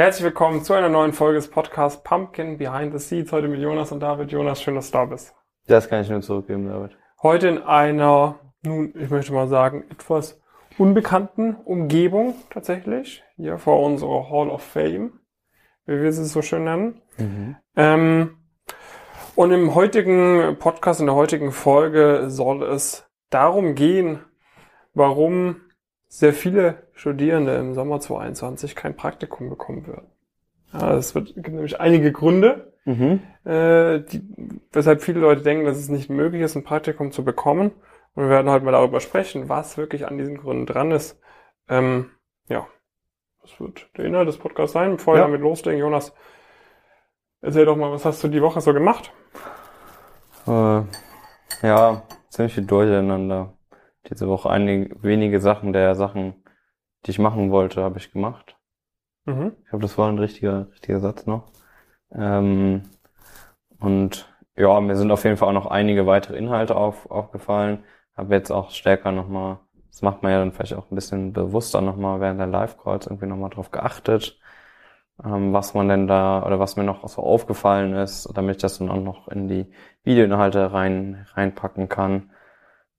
Herzlich willkommen zu einer neuen Folge des Podcasts Pumpkin Behind the Seeds. Heute mit Jonas und David. Jonas, schön, dass du da bist. Das kann ich nur zurückgeben, David. Heute in einer, nun, ich möchte mal sagen, etwas unbekannten Umgebung tatsächlich. Hier vor unserer Hall of Fame, wie wir sie so schön nennen. Mhm. Ähm, und im heutigen Podcast, in der heutigen Folge soll es darum gehen, warum sehr viele Studierende im Sommer 2021 kein Praktikum bekommen würden. Ja, es wird, gibt nämlich einige Gründe, mhm. äh, die, weshalb viele Leute denken, dass es nicht möglich ist, ein Praktikum zu bekommen. Und wir werden heute mal darüber sprechen, was wirklich an diesen Gründen dran ist. Ähm, ja, das wird der Inhalt des Podcasts sein. Bevor ja. wir damit loslegen, Jonas, erzähl doch mal, was hast du die Woche so gemacht? Äh, ja, ziemlich viel Durcheinander diese Woche einige wenige Sachen der Sachen, die ich machen wollte, habe ich gemacht. Mhm. Ich glaube, das war ein richtiger, richtiger Satz noch. Ähm, und ja, mir sind auf jeden Fall auch noch einige weitere Inhalte auf, aufgefallen. Habe jetzt auch stärker nochmal, das macht man ja dann vielleicht auch ein bisschen bewusster nochmal während der Live-Calls irgendwie nochmal drauf geachtet, ähm, was man denn da oder was mir noch so aufgefallen ist, damit ich das dann auch noch in die Videoinhalte rein, reinpacken kann.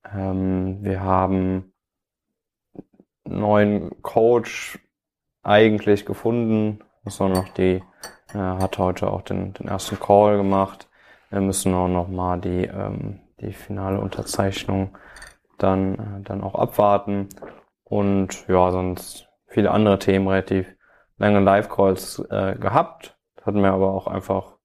Ähm, wir haben neuen Coach eigentlich gefunden. Muss noch, noch die, äh, hat heute auch den, den ersten Call gemacht. Wir müssen auch noch mal die, ähm, die finale Unterzeichnung dann, äh, dann auch abwarten. Und ja, sonst viele andere Themen relativ lange Live-Calls äh, gehabt. Das hatten wir aber auch einfach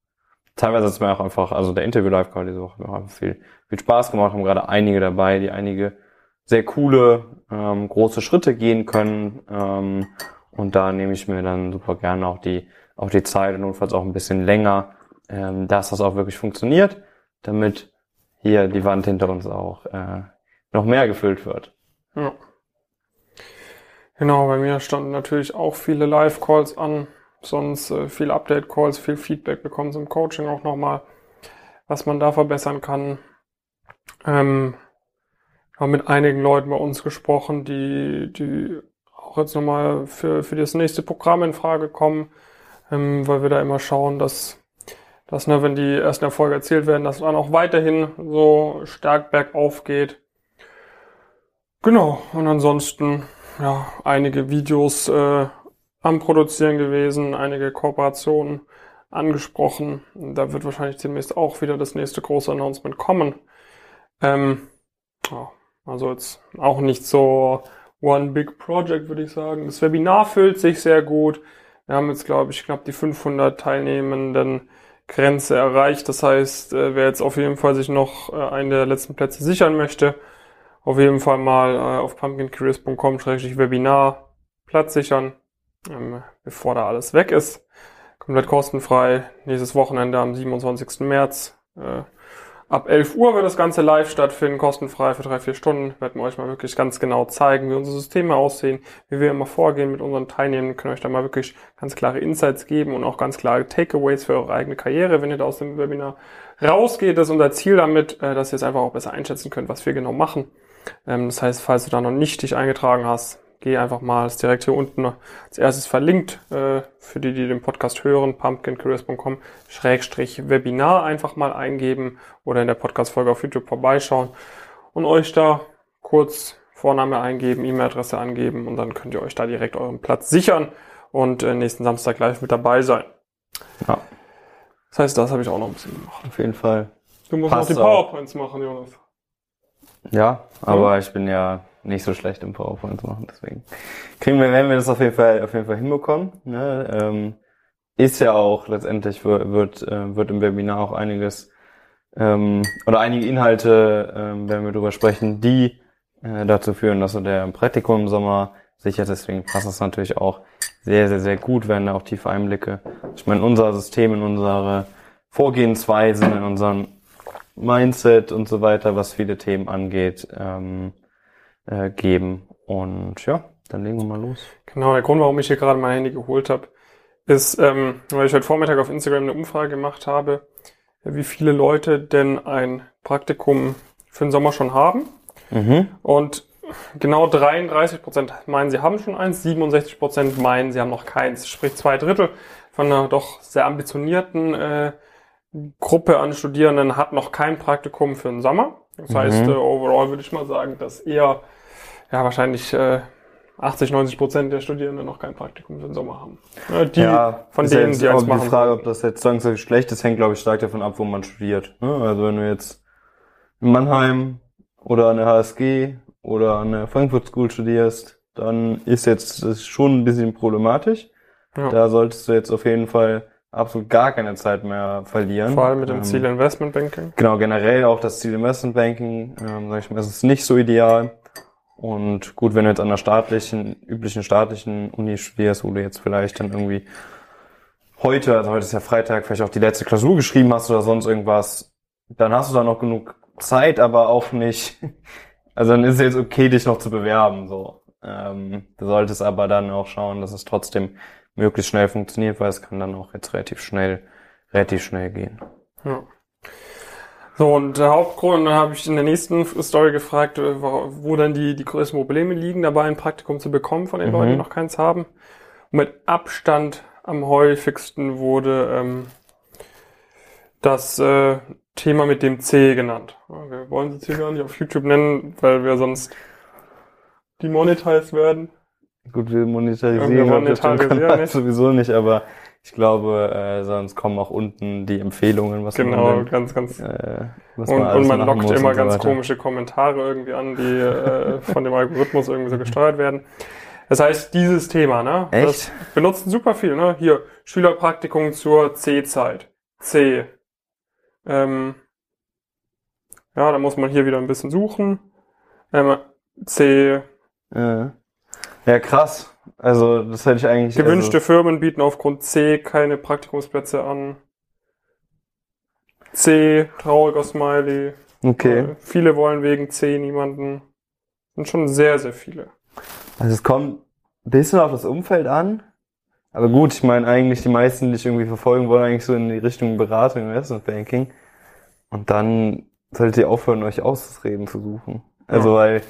teilweise ist mir auch einfach, also der Interview-Live-Call diese Woche hat viel, viel Spaß gemacht, haben gerade einige dabei, die einige sehr coole, ähm, große Schritte gehen können. Ähm, und da nehme ich mir dann super gerne auch die, auch die Zeit und notfalls auch ein bisschen länger, ähm, dass das auch wirklich funktioniert, damit hier die Wand hinter uns auch äh, noch mehr gefüllt wird. Ja. Genau, bei mir standen natürlich auch viele Live-Calls an sonst äh, viel Update-Calls, viel Feedback bekommen zum Coaching auch nochmal, was man da verbessern kann. Ähm, haben mit einigen Leuten bei uns gesprochen, die, die auch jetzt nochmal für, für das nächste Programm in Frage kommen, ähm, weil wir da immer schauen, dass, dass ne, wenn die ersten Erfolge erzielt werden, dass dann auch weiterhin so stark bergauf geht. Genau, und ansonsten ja, einige Videos äh, am Produzieren gewesen, einige Kooperationen angesprochen. Da wird wahrscheinlich demnächst auch wieder das nächste große Announcement kommen. Ähm, ja, also jetzt auch nicht so One Big Project, würde ich sagen. Das Webinar füllt sich sehr gut. Wir haben jetzt, glaube ich, knapp die 500 Teilnehmenden Grenze erreicht. Das heißt, äh, wer jetzt auf jeden Fall sich noch äh, einen der letzten Plätze sichern möchte, auf jeden Fall mal äh, auf pumpkincareers.com-webinar Platz sichern ähm, bevor da alles weg ist. Komplett kostenfrei. Nächstes Wochenende am 27. März. Äh, ab 11 Uhr wird das Ganze live stattfinden, kostenfrei für drei, vier Stunden. Werden wir euch mal wirklich ganz genau zeigen, wie unsere Systeme aussehen, wie wir immer vorgehen mit unseren Teilnehmern. können euch da mal wirklich ganz klare Insights geben und auch ganz klare Takeaways für eure eigene Karriere, wenn ihr da aus dem Webinar rausgeht. Das ist unser Ziel damit, äh, dass ihr es einfach auch besser einschätzen könnt, was wir genau machen. Ähm, das heißt, falls du da noch nicht dich eingetragen hast, geh einfach mal, ist direkt hier unten als erstes verlinkt, äh, für die, die den Podcast hören, pumpkincareers.com, Schrägstrich Webinar einfach mal eingeben oder in der Podcast-Folge auf YouTube vorbeischauen und euch da kurz Vorname eingeben, E-Mail-Adresse angeben und dann könnt ihr euch da direkt euren Platz sichern und äh, nächsten Samstag live mit dabei sein. Ja. Das heißt, das habe ich auch noch ein bisschen gemacht. Auf jeden Fall. Du musst Passt noch die PowerPoints machen, Jonas. Ja, aber ja. ich bin ja nicht so schlecht im PowerPoint machen, deswegen kriegen wir, werden wir das auf jeden Fall, auf jeden Fall hinbekommen. Ne? Ähm, ist ja auch letztendlich wird, wird, äh, wird im Webinar auch einiges ähm, oder einige Inhalte ähm, werden wir darüber sprechen, die äh, dazu führen, dass so der Praktikum im Sommer sichert. Deswegen passt das natürlich auch sehr, sehr, sehr gut, werden da auch tiefe Einblicke. Ich meine, unser System, in unsere Vorgehensweisen, in unseren Mindset und so weiter, was viele Themen angeht, ähm, äh, geben. Und ja, dann legen wir mal los. Genau, der Grund, warum ich hier gerade mein Handy geholt habe, ist, ähm, weil ich heute Vormittag auf Instagram eine Umfrage gemacht habe, wie viele Leute denn ein Praktikum für den Sommer schon haben. Mhm. Und genau 33 Prozent meinen, sie haben schon eins, 67 Prozent meinen, sie haben noch keins. Sprich zwei Drittel von einer doch sehr ambitionierten äh, Gruppe an Studierenden hat noch kein Praktikum für den Sommer. Das Mhm. heißt, äh, overall würde ich mal sagen, dass eher ja wahrscheinlich äh, 80, 90 Prozent der Studierenden noch kein Praktikum für den Sommer haben. Ja, die von ist denen, jetzt die auch eins die machen. Frage, ob das jetzt zwangsläufig schlecht ist, hängt, glaube ich, stark davon ab, wo man studiert. ne? Also wenn du jetzt in Mannheim oder an der HSG oder an der Frankfurt School studierst, dann ist jetzt das schon ein bisschen problematisch. Ja. Da solltest du jetzt auf jeden Fall absolut gar keine Zeit mehr verlieren. Vor allem mit dem Ähm, Ziel Investmentbanking. Genau, generell auch das Ziel Investmentbanking, ähm, sag ich mal, ist nicht so ideal. Und gut, wenn du jetzt an der staatlichen, üblichen staatlichen Uni studierst, wo du jetzt vielleicht dann irgendwie heute, also heute ist ja Freitag, vielleicht auch die letzte Klausur geschrieben hast oder sonst irgendwas, dann hast du da noch genug Zeit, aber auch nicht, also dann ist es jetzt okay, dich noch zu bewerben, so. Ähm, du solltest aber dann auch schauen, dass es trotzdem möglichst schnell funktioniert, weil es kann dann auch jetzt relativ schnell, relativ schnell gehen. Ja. So, und der Hauptgrund, dann habe ich in der nächsten Story gefragt, äh, wo, dann die, die größten Probleme liegen, dabei ein Praktikum zu bekommen von den Mhm. Leuten, die noch keins haben. Und mit Abstand am häufigsten wurde ähm, das äh, Thema mit dem C genannt. Wir wollen es jetzt hier gar nicht auf YouTube nennen, weil wir sonst demonetized werden. Gut, wir monetarisieren, Wir monetarisieren nicht. sowieso nicht, aber ich glaube, äh, sonst kommen auch unten die Empfehlungen, was Genau, man denn, ganz, ganz äh, was Und, alles und man lockt immer so ganz weiter. komische Kommentare irgendwie an, die äh, von dem Algorithmus irgendwie so gesteuert werden. Das heißt, dieses Thema, ne? Echt? Das benutzen super viel, ne? Hier, Schülerpraktikum zur C-Zeit. C. Ähm, ja, da muss man hier wieder ein bisschen suchen. Ähm, C. Ja. ja, krass. Also, das hätte ich eigentlich. Gewünschte Firmen bieten aufgrund C keine Praktikumsplätze an. C. Trauriger Smiley. Also, okay. Äh, Viele wollen wegen C niemanden. Sind schon sehr, sehr viele. Also, es kommt ein bisschen auf das Umfeld an. Aber gut, ich meine, eigentlich die meisten, die ich irgendwie verfolgen wollen, eigentlich so in die Richtung Beratung, Investmentbanking. Und dann solltet ihr aufhören, euch Ausreden zu suchen. Also, Ja. weil,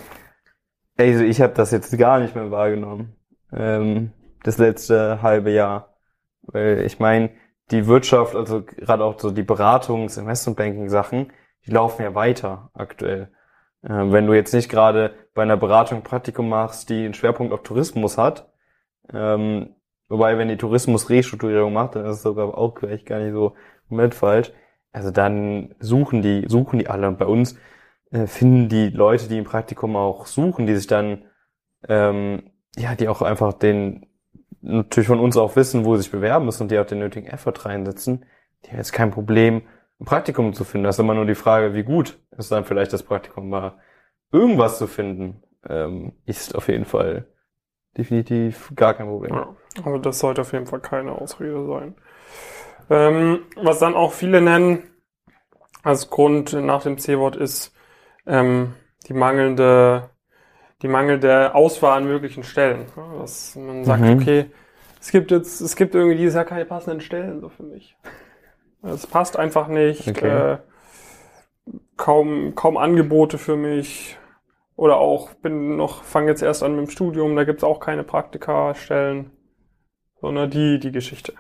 also ich habe das jetzt gar nicht mehr wahrgenommen. Ähm, das letzte halbe Jahr. Weil ich meine, die Wirtschaft, also gerade auch so die Beratungs-, Investmentbanking-Sachen, die laufen ja weiter aktuell. Ähm, wenn du jetzt nicht gerade bei einer Beratung ein Praktikum machst, die einen Schwerpunkt auf Tourismus hat, ähm, wobei, wenn die Tourismus-Restrukturierung macht, dann ist es sogar auch vielleicht gar nicht so komplett falsch. Also dann suchen die, suchen die alle. Und bei uns äh, finden die Leute, die ein Praktikum auch suchen, die sich dann, ähm, ja, die auch einfach den, natürlich von uns auch wissen, wo sie sich bewerben müssen und die auch den nötigen Effort reinsetzen, die haben jetzt kein Problem, ein Praktikum zu finden. Das ist immer nur die Frage, wie gut ist dann vielleicht das Praktikum war. Irgendwas zu finden, ähm, ist auf jeden Fall definitiv gar kein Problem. Ja, also das sollte auf jeden Fall keine Ausrede sein. Ähm, was dann auch viele nennen als Grund nach dem C-Wort ist ähm, die mangelnde, die mangelnde Auswahl an möglichen Stellen. Dass man sagt, Mhm. okay, es gibt jetzt, es gibt irgendwie dieses Jahr keine passenden Stellen so für mich. Es passt einfach nicht. Okay. Äh, kaum, kaum Angebote für mich. Oder auch bin noch, fange jetzt erst an mit dem Studium, da gibt's auch keine Praktika-Stellen. Sondern die, die Geschichte.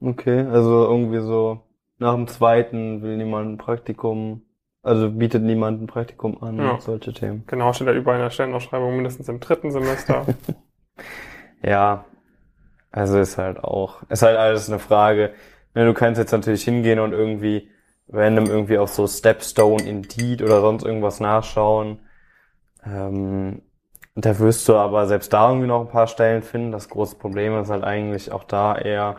Okay, also irgendwie so nach dem zweiten will niemand ein Praktikum, also bietet niemand ein Praktikum an, Ja. solche Themen. Genau, steht da überall in der Stellenausschreibung, mindestens im dritten Semester. Ja, also ist halt auch, ist halt alles eine Frage. Ne, Du kannst jetzt natürlich hingehen und irgendwie random irgendwie auf so Stepstone, Indeed oder sonst irgendwas nachschauen. Ähm, da wirst du aber selbst da irgendwie noch ein paar Stellen finden. Das große Problem ist halt eigentlich auch da eher,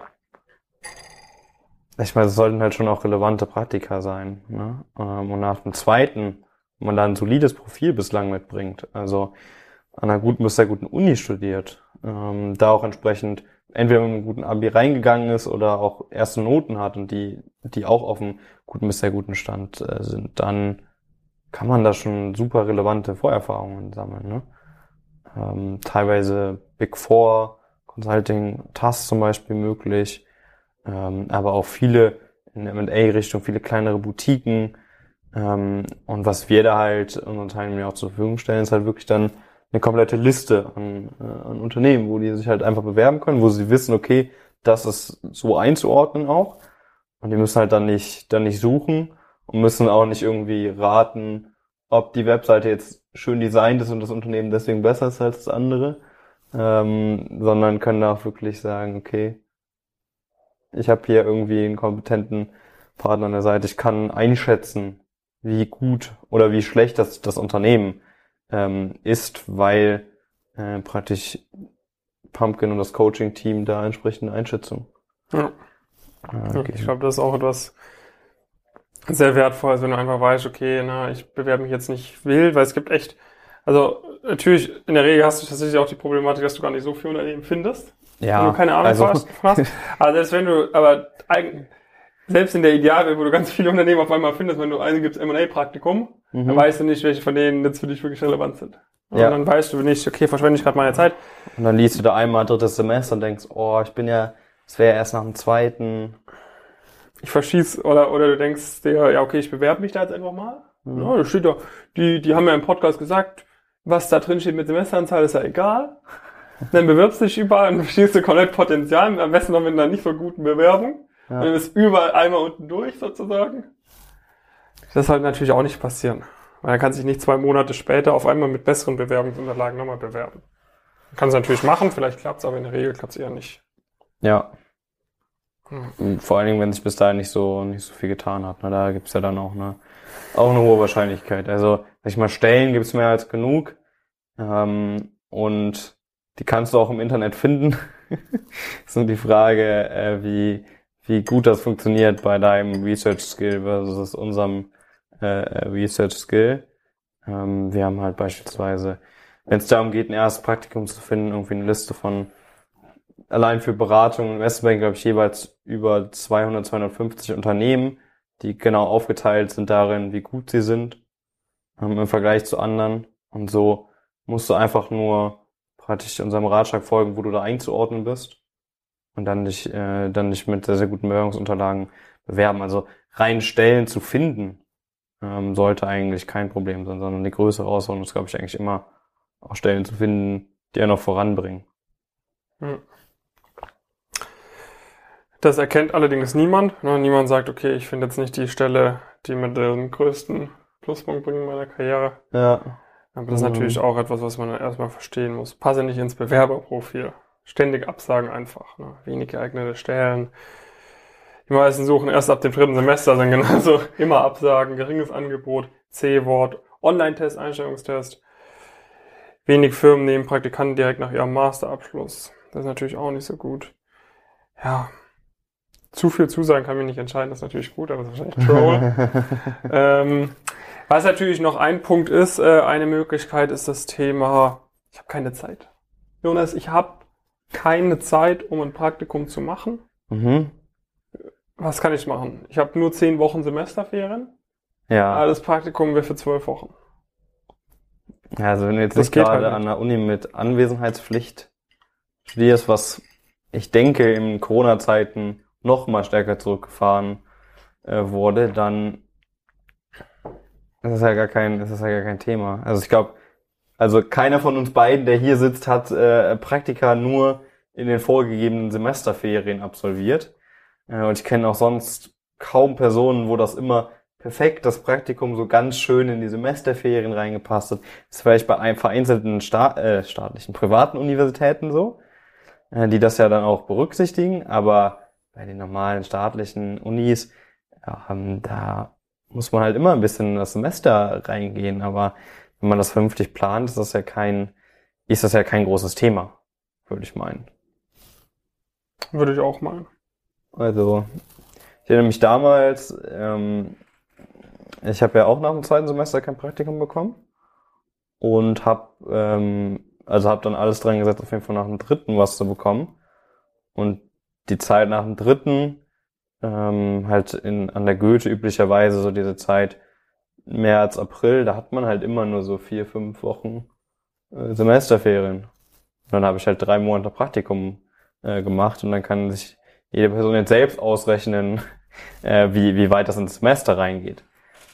ich meine, es sollten halt schon auch relevante Praktika sein. Ne? Ähm, Und nach dem zweiten, wenn man da ein solides Profil bislang mitbringt, also an einer guten bis sehr guten Uni studiert, ähm, da auch entsprechend entweder mit einem guten Abi reingegangen ist oder auch erste Noten hat und die, die auch auf einem guten bis sehr guten Stand äh, sind, dann kann man da schon super relevante Vorerfahrungen sammeln. Ne? Ähm, teilweise Big Four, Consulting, TAS zum Beispiel möglich, ähm, aber auch viele in M&A-Richtung, viele kleinere Boutiquen. Ähm, und was wir da halt unseren Teilnehmern auch zur Verfügung stellen, ist halt wirklich dann eine komplette Liste an, äh, an Unternehmen, wo die sich halt einfach bewerben können, wo sie wissen, okay, das ist so einzuordnen auch. Und die müssen halt dann nicht, dann nicht suchen und müssen auch nicht irgendwie raten, ob die Webseite jetzt schön designt ist und das Unternehmen deswegen besser ist als das andere, ähm, sondern können auch wirklich sagen, okay, ich habe hier irgendwie einen kompetenten Partner an der Seite, ich kann einschätzen, wie gut oder wie schlecht das, das Unternehmen ähm, ist, weil äh, praktisch Pumpkin und das Coaching-Team da entsprechende Einschätzung. Ja. Äh, ich glaube, das ist auch etwas sehr Wertvolles, wenn du einfach weißt, okay, na, ich bewerbe mich jetzt nicht wild, weil es gibt echt, also natürlich, in der Regel hast du tatsächlich auch die Problematik, dass du gar nicht so viel Unternehmen findest. Ja. Wenn du keine Ahnung also, hast. Also selbst wenn du, aber selbst in der Idealwelt, wo du ganz viele Unternehmen auf einmal findest, wenn du eingibst M&A-Praktikum, mhm. dann weißt du nicht, welche von denen jetzt für dich wirklich relevant sind. Und ja. dann weißt du nicht, okay, verschwende ich gerade meine Zeit. Und dann liest du da einmal drittes Semester und denkst, oh, ich bin ja, es wäre erst nach dem zweiten. Ich verschieß, oder, oder du denkst dir, ja, okay, ich bewerbe mich da jetzt einfach mal. Mhm. Ja, da steht doch, die, die haben ja im Podcast gesagt, was da drin steht mit Semesteranzahl, ist ja egal. Dann bewirbst du dich überall und verstehst du komplett Potenzial, am besten noch mit einer nicht so guten Bewerbung. Ja. Und dann ist überall einmal unten durch sozusagen. Das sollte natürlich auch nicht passieren. Weil er kann sich nicht zwei Monate später auf einmal mit besseren Bewerbungsunterlagen nochmal bewerben. Kann es natürlich machen, vielleicht klappt es, aber in der Regel klappt es eher nicht. Ja. Hm. Vor allen Dingen, wenn sich bis dahin nicht so nicht so viel getan hat. Ne? Da gibt's ja dann auch eine, auch eine hohe Wahrscheinlichkeit. Also, sag ich mal, Stellen gibt's mehr als genug. Ähm, und die kannst du auch im Internet finden. ist nur die Frage, äh, wie, wie gut das funktioniert bei deinem Research Skill versus unserem äh, Research Skill. Ähm, wir haben halt beispielsweise, wenn es darum geht, ein erstes Praktikum zu finden, irgendwie eine Liste von allein für Beratung und Investmentbank, glaube ich, jeweils über 200, 250 Unternehmen, die genau aufgeteilt sind darin, wie gut sie sind ähm, im Vergleich zu anderen. Und so musst du einfach nur praktisch unserem Ratschlag folgen, wo du da einzuordnen bist und dann dich, äh, dann dich mit sehr, sehr guten Bewerbungsunterlagen bewerben. Also rein Stellen zu finden, ähm, sollte eigentlich kein Problem sein, sondern die größere Herausforderung ist, glaube ich, eigentlich immer auch Stellen zu finden, die er noch voranbringen. Hm. Das erkennt allerdings niemand. Ne? Niemand sagt, okay, ich finde jetzt nicht die Stelle, die mir den größten Pluspunkt bringt in meiner Karriere. Ja. Aber das ist natürlich auch etwas, was man erstmal verstehen muss. Passe nicht ins Bewerberprofil ständig Absagen einfach. Ne? Wenig geeignete Stellen. Die meisten suchen erst ab dem dritten Semester, sind genauso immer Absagen, geringes Angebot, C-Wort, Online-Test, Einstellungstest. Wenig Firmen nehmen Praktikanten direkt nach ihrem Masterabschluss. Das ist natürlich auch nicht so gut. Ja, zu viel Zusagen kann mich nicht entscheiden, das ist natürlich gut, aber das ist wahrscheinlich Troll. ähm, was natürlich noch ein Punkt ist, äh, eine Möglichkeit ist das Thema, ich habe keine Zeit. Jonas, ich habe keine Zeit, um ein Praktikum zu machen. Mhm. Was kann ich machen? Ich habe nur zehn Wochen Semesterferien. Ja. Aber das Praktikum wäre für zwölf Wochen. Ja, also wenn du jetzt das nicht gerade halt an der Uni mit Anwesenheitspflicht studierst, was ich denke in Corona-Zeiten noch mal stärker zurückgefahren äh, wurde, dann ist das ja gar kein, ist das ja gar kein Thema. Also ich glaube, also keiner von uns beiden, der hier sitzt, hat äh, Praktika nur in den vorgegebenen Semesterferien absolviert. Äh, und ich kenne auch sonst kaum Personen, wo das immer perfekt das Praktikum so ganz schön in die Semesterferien reingepasst hat. Das ist vielleicht bei einem vereinzelten Sta äh, staatlichen, privaten Universitäten so, äh, die das ja dann auch berücksichtigen, aber bei den normalen staatlichen Unis, ähm, da muss man halt immer ein bisschen in das Semester reingehen, aber wenn man das vernünftig plant, ist das ja kein, ist das ja kein großes Thema, würde ich meinen. Würde ich auch meinen. Also, ich erinnere mich damals, ähm, ich habe ja auch nach dem zweiten Semester kein Praktikum bekommen und habe ähm, also habe dann alles dran gesetzt, auf jeden Fall nach dem dritten was zu bekommen. Und die Zeit nach dem dritten, ähm, halt in, an der Goethe üblicherweise so diese Zeit, März, April, da hat man halt immer nur so vier, fünf Wochen äh, Semesterferien. Und dann habe ich halt drei Monate Praktikum äh, gemacht und dann kann sich jede Person jetzt selbst ausrechnen, äh, wie, wie weit das ins Semester reingeht.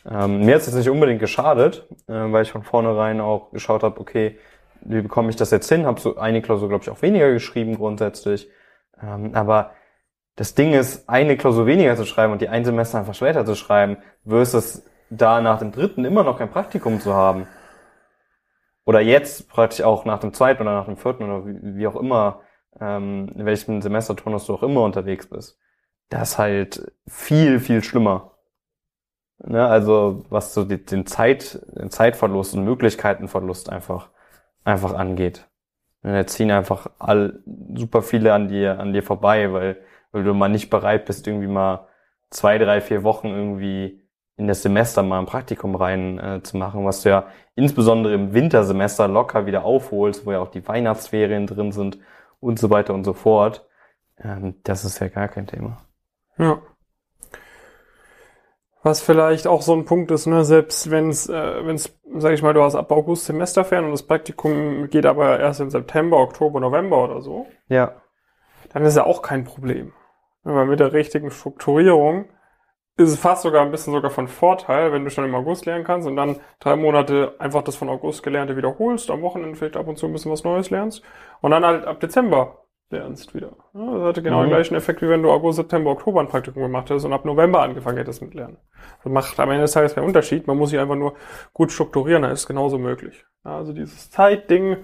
Ähm, mir hat es nicht unbedingt geschadet, äh, weil ich von vornherein auch geschaut habe, okay, wie bekomme ich das jetzt hin? Habe so eine Klausur, glaube ich, auch weniger geschrieben grundsätzlich. Ähm, aber das Ding ist, eine Klausur weniger zu schreiben und die ein Semester einfach später zu schreiben, versus da nach dem dritten immer noch kein Praktikum zu haben. Oder jetzt praktisch auch nach dem zweiten oder nach dem vierten oder wie, wie auch immer, ähm, in welchem Semesterturnus du auch immer unterwegs bist. Das ist halt viel, viel schlimmer. Ne, also was so die, den, Zeit, den Zeitverlust und Möglichkeitenverlust einfach, einfach angeht. Und da ziehen einfach all, super viele an dir, an dir vorbei, weil, weil du mal nicht bereit bist, irgendwie mal zwei, drei, vier Wochen irgendwie in das Semester mal ein Praktikum rein äh, zu machen, was du ja insbesondere im Wintersemester locker wieder aufholst, wo ja auch die Weihnachtsferien drin sind und so weiter und so fort. Ähm, das ist ja gar kein Thema. Ja. Was vielleicht auch so ein Punkt ist, ne, selbst wenn es, äh, wenn es, sag ich mal, du hast ab August Semesterferien und das Praktikum geht aber erst im September, Oktober, November oder so. Ja. Dann ist ja auch kein Problem. Aber mit der richtigen Strukturierung ist es fast sogar ein bisschen sogar von Vorteil, wenn du schon im August lernen kannst und dann drei Monate einfach das von August Gelernte wiederholst, am Wochenende vielleicht ab und zu ein bisschen was Neues lernst und dann halt ab Dezember lernst wieder. Das hatte genau mhm. den gleichen Effekt, wie wenn du August, September, Oktober ein Praktikum gemacht hättest und ab November angefangen hättest mit Lernen. Das macht am Ende des Tages keinen Unterschied. Man muss sich einfach nur gut strukturieren, dann ist es genauso möglich. Also dieses Zeitding,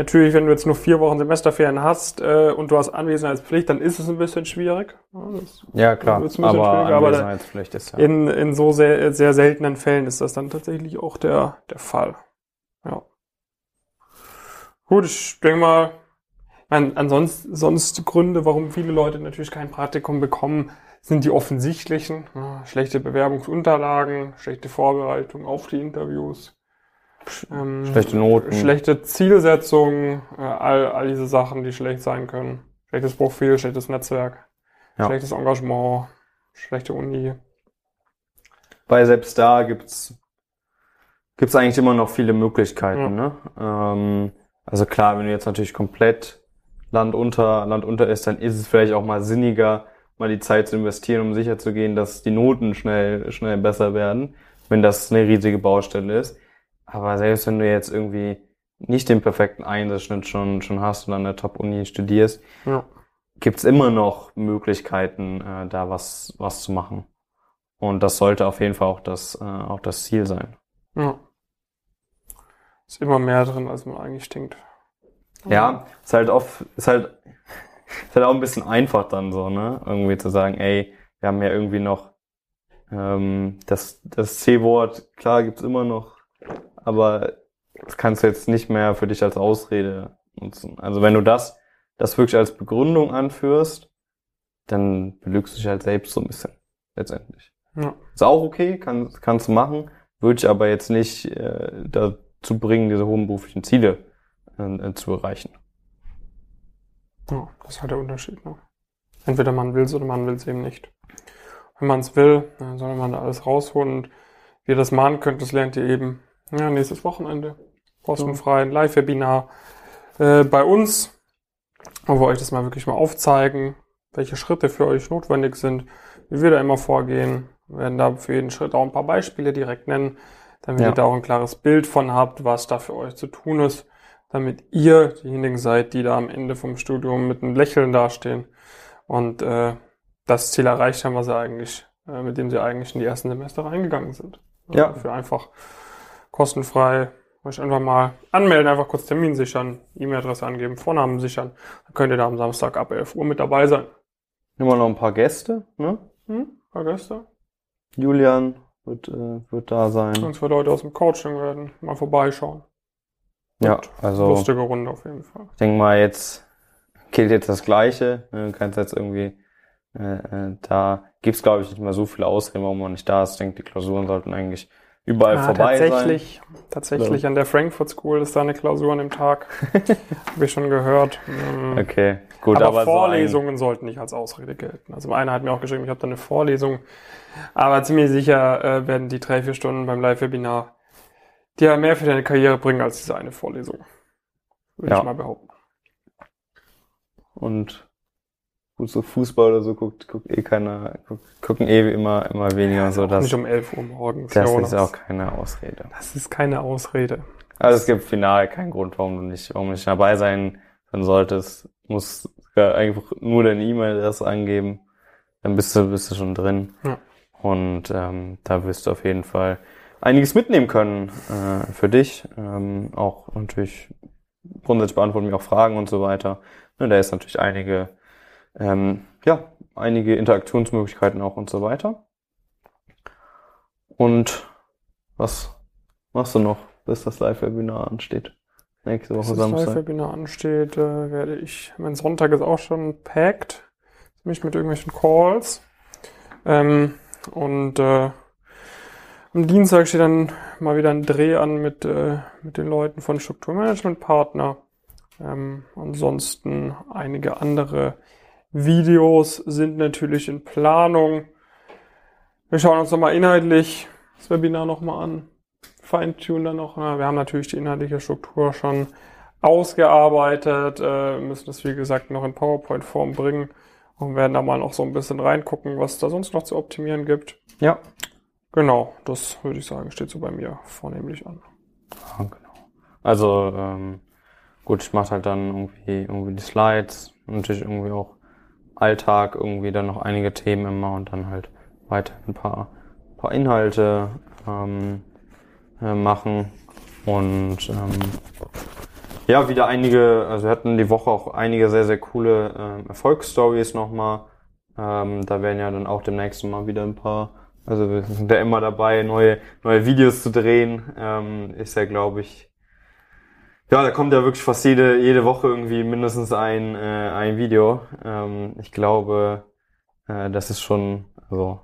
natürlich, wenn du jetzt nur vier Wochen Semesterferien hast äh, und du hast Anwesenheitspflicht, dann ist es ein bisschen schwierig. Ja, ja klar, aber Anwesenheitspflicht ist ja. In, in so sehr, sehr seltenen Fällen ist das dann tatsächlich auch der, der Fall. Ja. Gut, ich denke mal, man, ansonsten sonst Gründe, warum viele Leute natürlich kein Praktikum bekommen, sind die offensichtlichen. Schlechte Bewerbungsunterlagen, schlechte Vorbereitung auf die Interviews. Ähm, schlechte Noten. Schlechte Zielsetzung, äh, all, all diese Sachen, die schlecht sein können. Schlechtes Profil, schlechtes Netzwerk, ja. schlechtes Engagement, schlechte Uni. Weil selbst da gibt's gibt's eigentlich immer noch viele Möglichkeiten. Ja. Ne? Ähm, also klar, wenn du jetzt natürlich komplett Land unter, Land unter ist, dann ist es vielleicht auch mal sinniger, mal die Zeit zu investieren, um sicherzugehen, dass die Noten schnell, schnell besser werden, wenn das eine riesige Baustelle ist. Aber selbst wenn du jetzt irgendwie nicht den perfekten Einsatzschnitt schon, schon hast und an der Top-Uni studierst, ja. gibt's immer noch Möglichkeiten, äh, da was, was zu machen. Und das sollte auf jeden Fall auch das, äh, auch das Ziel sein. Ja. Ist immer mehr drin, als man eigentlich denkt. Ja, ist halt oft, ist halt, ist halt auch ein bisschen einfach dann so, ne? Irgendwie zu sagen, ey, wir haben ja irgendwie noch ähm, das, das C-Wort, klar gibt's immer noch, aber das kannst du jetzt nicht mehr für dich als Ausrede nutzen. Also wenn du das, das wirklich als Begründung anführst, dann belügst du dich halt selbst so ein bisschen, letztendlich. Ja. Ist auch okay, kann, kannst du machen, würde ich aber jetzt nicht äh, dazu bringen, diese hohen beruflichen Ziele äh, zu erreichen. Ja, das ist halt der Unterschied. Ne? Entweder man will es oder man will es eben nicht. Wenn man es will, dann soll man da alles rausholen. Und wie ihr das machen könnt, das lernt ihr eben ja, nächstes Wochenende. Kostenfrei, Live-Webinar äh, bei uns, wo wir euch das mal wirklich mal aufzeigen, welche Schritte für euch notwendig sind, wie wir da immer vorgehen. Wir werden da für jeden Schritt auch ein paar Beispiele direkt nennen, damit ja. ihr da auch ein klares Bild von habt, was da für euch zu tun ist damit ihr diejenigen seid, die da am Ende vom Studium mit einem Lächeln dastehen und äh, das Ziel erreicht haben, was sie eigentlich, äh, mit dem sie eigentlich in die ersten Semester reingegangen sind. Ja. Also für einfach kostenfrei euch einfach mal anmelden, einfach kurz Termin sichern, E-Mail-Adresse angeben, Vornamen sichern. Dann könnt ihr da am Samstag ab 11 Uhr mit dabei sein. Immer noch ein paar Gäste, ne? Hm, ein paar Gäste. Julian wird, äh, wird da sein. Und zwei Leute aus dem Coaching werden mal vorbeischauen. Ja, also. Lustige Runde auf jeden Fall. Ich denke mal, jetzt gilt jetzt das Gleiche. Du kannst jetzt irgendwie, äh, äh da gibt's glaube ich nicht mehr so viele Ausreden, warum man nicht da ist. Ich denke, die Klausuren sollten eigentlich überall ah, vorbei tatsächlich, sein. Tatsächlich, an der Frankfurt School ist da eine Klausur an dem Tag. Habe ich schon gehört. Mhm. Okay, gut. Aber, aber Vorlesungen so sollten nicht als Ausrede gelten. Also einer hat mir auch geschrieben, ich habe da eine Vorlesung. Aber ziemlich sicher äh, werden die drei, vier Stunden beim Live-Webinar dir mehr für deine Karriere bringen als diese eine Vorlesung. Würde ja. ich mal behaupten. Und gut, so Fußball oder so guckt, guckt eh keiner, guckt, gucken eh immer, immer weniger ja, so. Das, nicht um 11 Uhr morgens. Das ist auch keine Ausrede. Das ist keine Ausrede. Also es gibt final keinen Grund, warum du nicht, warum du nicht dabei sein sein solltest. Muss einfach nur deine E-Mail-Adresse angeben, dann bist du, bist du schon drin. Ja. Und ähm, da wirst du auf jeden Fall einiges mitnehmen können äh, für dich. Ähm, auch natürlich grundsätzlich beantworten wir auch Fragen und so weiter. Ne, da ist natürlich einige, ähm, ja, einige Interaktionsmöglichkeiten auch und so weiter. Und was machst du noch, bis das Live-Webinar ansteht? Nächste Woche Bis das Samstag. Live-Webinar ansteht, äh, werde ich, mein Sonntag ist auch schon packed, mich mit irgendwelchen Calls. Ähm, und äh, am Dienstag steht dann mal wieder ein Dreh an mit, äh, mit den Leuten von Strukturmanagement Partner. Ähm, ansonsten einige andere Videos sind natürlich in Planung. Wir schauen uns nochmal inhaltlich das Webinar nochmal an. Feintunen dann noch. Na, Wir haben natürlich die inhaltliche Struktur schon ausgearbeitet, äh, müssen das wie gesagt noch in PowerPoint-Form bringen und werden da mal noch so ein bisschen reingucken, was da sonst noch zu optimieren gibt. Ja. Genau, das würde ich sagen, steht so bei mir vornehmlich an. Ja, genau. Also, ähm, gut, ich mache halt dann irgendwie, irgendwie die Slides, natürlich irgendwie auch Alltag, irgendwie dann noch einige Themen immer und dann halt weiter ein paar, paar Inhalte ähm, äh, machen. Und ähm, ja, wieder einige, also wir hatten die Woche auch einige sehr, sehr coole ähm, Erfolgsstories nochmal. Ähm, da werden ja dann auch demnächst mal wieder ein paar, also wir sind ja immer dabei, neue, neue Videos zu drehen. Ähm, ist ja, glaube ich, ja, da kommt ja wirklich fast jede, jede Woche irgendwie mindestens ein, äh, ein Video. Ähm, ich glaube, äh, das ist schon also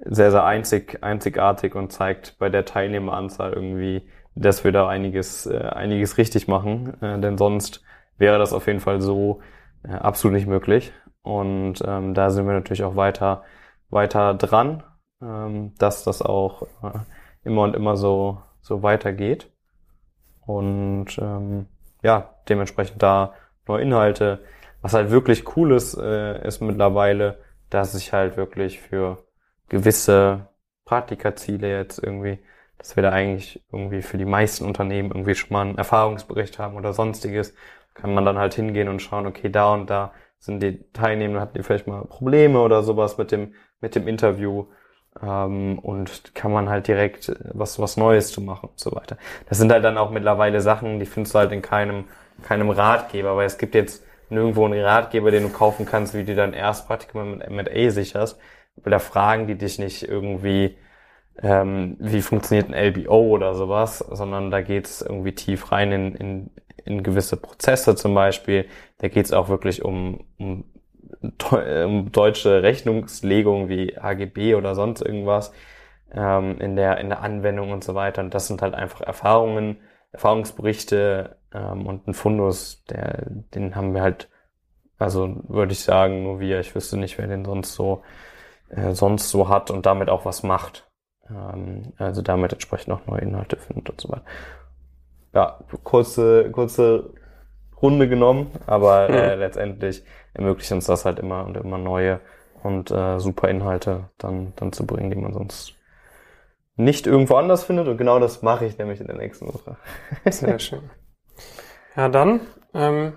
sehr, sehr einzig, einzigartig und zeigt bei der Teilnehmeranzahl irgendwie, dass wir da einiges, äh, einiges richtig machen. Äh, denn sonst wäre das auf jeden Fall so äh, absolut nicht möglich. Und ähm, da sind wir natürlich auch weiter, weiter dran, ähm, dass das auch äh, immer und immer so, so weitergeht. Und ähm, ja, dementsprechend da neue Inhalte. Was halt wirklich cool ist, äh, ist mittlerweile, dass ich halt wirklich für gewisse Praktikaziele jetzt irgendwie, dass wir da eigentlich irgendwie für die meisten Unternehmen irgendwie schon mal einen Erfahrungsbericht haben oder sonstiges, kann man dann halt hingehen und schauen, okay, da und da sind die Teilnehmer, hatten die vielleicht mal Probleme oder sowas mit dem, mit dem Interview ähm, und kann man halt direkt was, was Neues zu machen und so weiter. Das sind halt dann auch mittlerweile Sachen, die findest du halt in keinem, keinem Ratgeber, weil es gibt jetzt nirgendwo einen Ratgeber, den du kaufen kannst, wie du dein Erstpraktikum mit M&A sicherst. Da fragen die dich nicht irgendwie, ähm, wie funktioniert ein LBO oder sowas, sondern da geht's irgendwie tief rein in, in, in gewisse Prozesse zum Beispiel. Da geht's auch wirklich um, um deutsche Rechnungslegung wie HGB oder sonst irgendwas ähm, in, der, in der Anwendung und so weiter. Und das sind halt einfach Erfahrungen, Erfahrungsberichte ähm, und ein Fundus, der, den haben wir halt, also würde ich sagen, nur wir. Ich wüsste nicht, wer den sonst so äh, sonst so hat und damit auch was macht. Ähm, also damit entsprechend auch neue Inhalte findet und so weiter. Ja, kurze, kurze Runde genommen, aber äh, letztendlich ermöglicht uns das halt immer und immer neue und äh, super Inhalte dann, dann zu bringen, die man sonst nicht irgendwo anders findet. Und genau das mache ich nämlich in der nächsten Woche. Sehr schön. Ja, dann, ähm,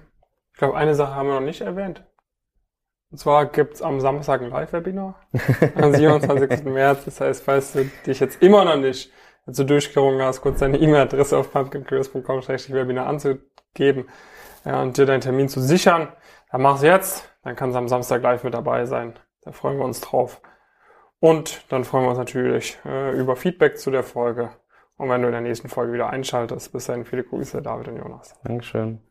ich glaube, eine Sache haben wir noch nicht erwähnt. Und zwar gibt's am Samstag ein Live-Webinar am 27. März. Das heißt, falls du dich jetzt immer noch nicht dazu durchgerungen hast, kurz deine E-Mail-Adresse auf pumpkincurious.com-webinar anzugeben ja, und dir deinen Termin zu sichern, dann mach's jetzt. Dann kannst du am Samstag live mit dabei sein. Da freuen wir uns drauf. Und dann freuen wir uns natürlich äh, über Feedback zu der Folge. Und wenn du in der nächsten Folge wieder einschaltest, bis dahin viele Grüße, David und Jonas. Dankeschön.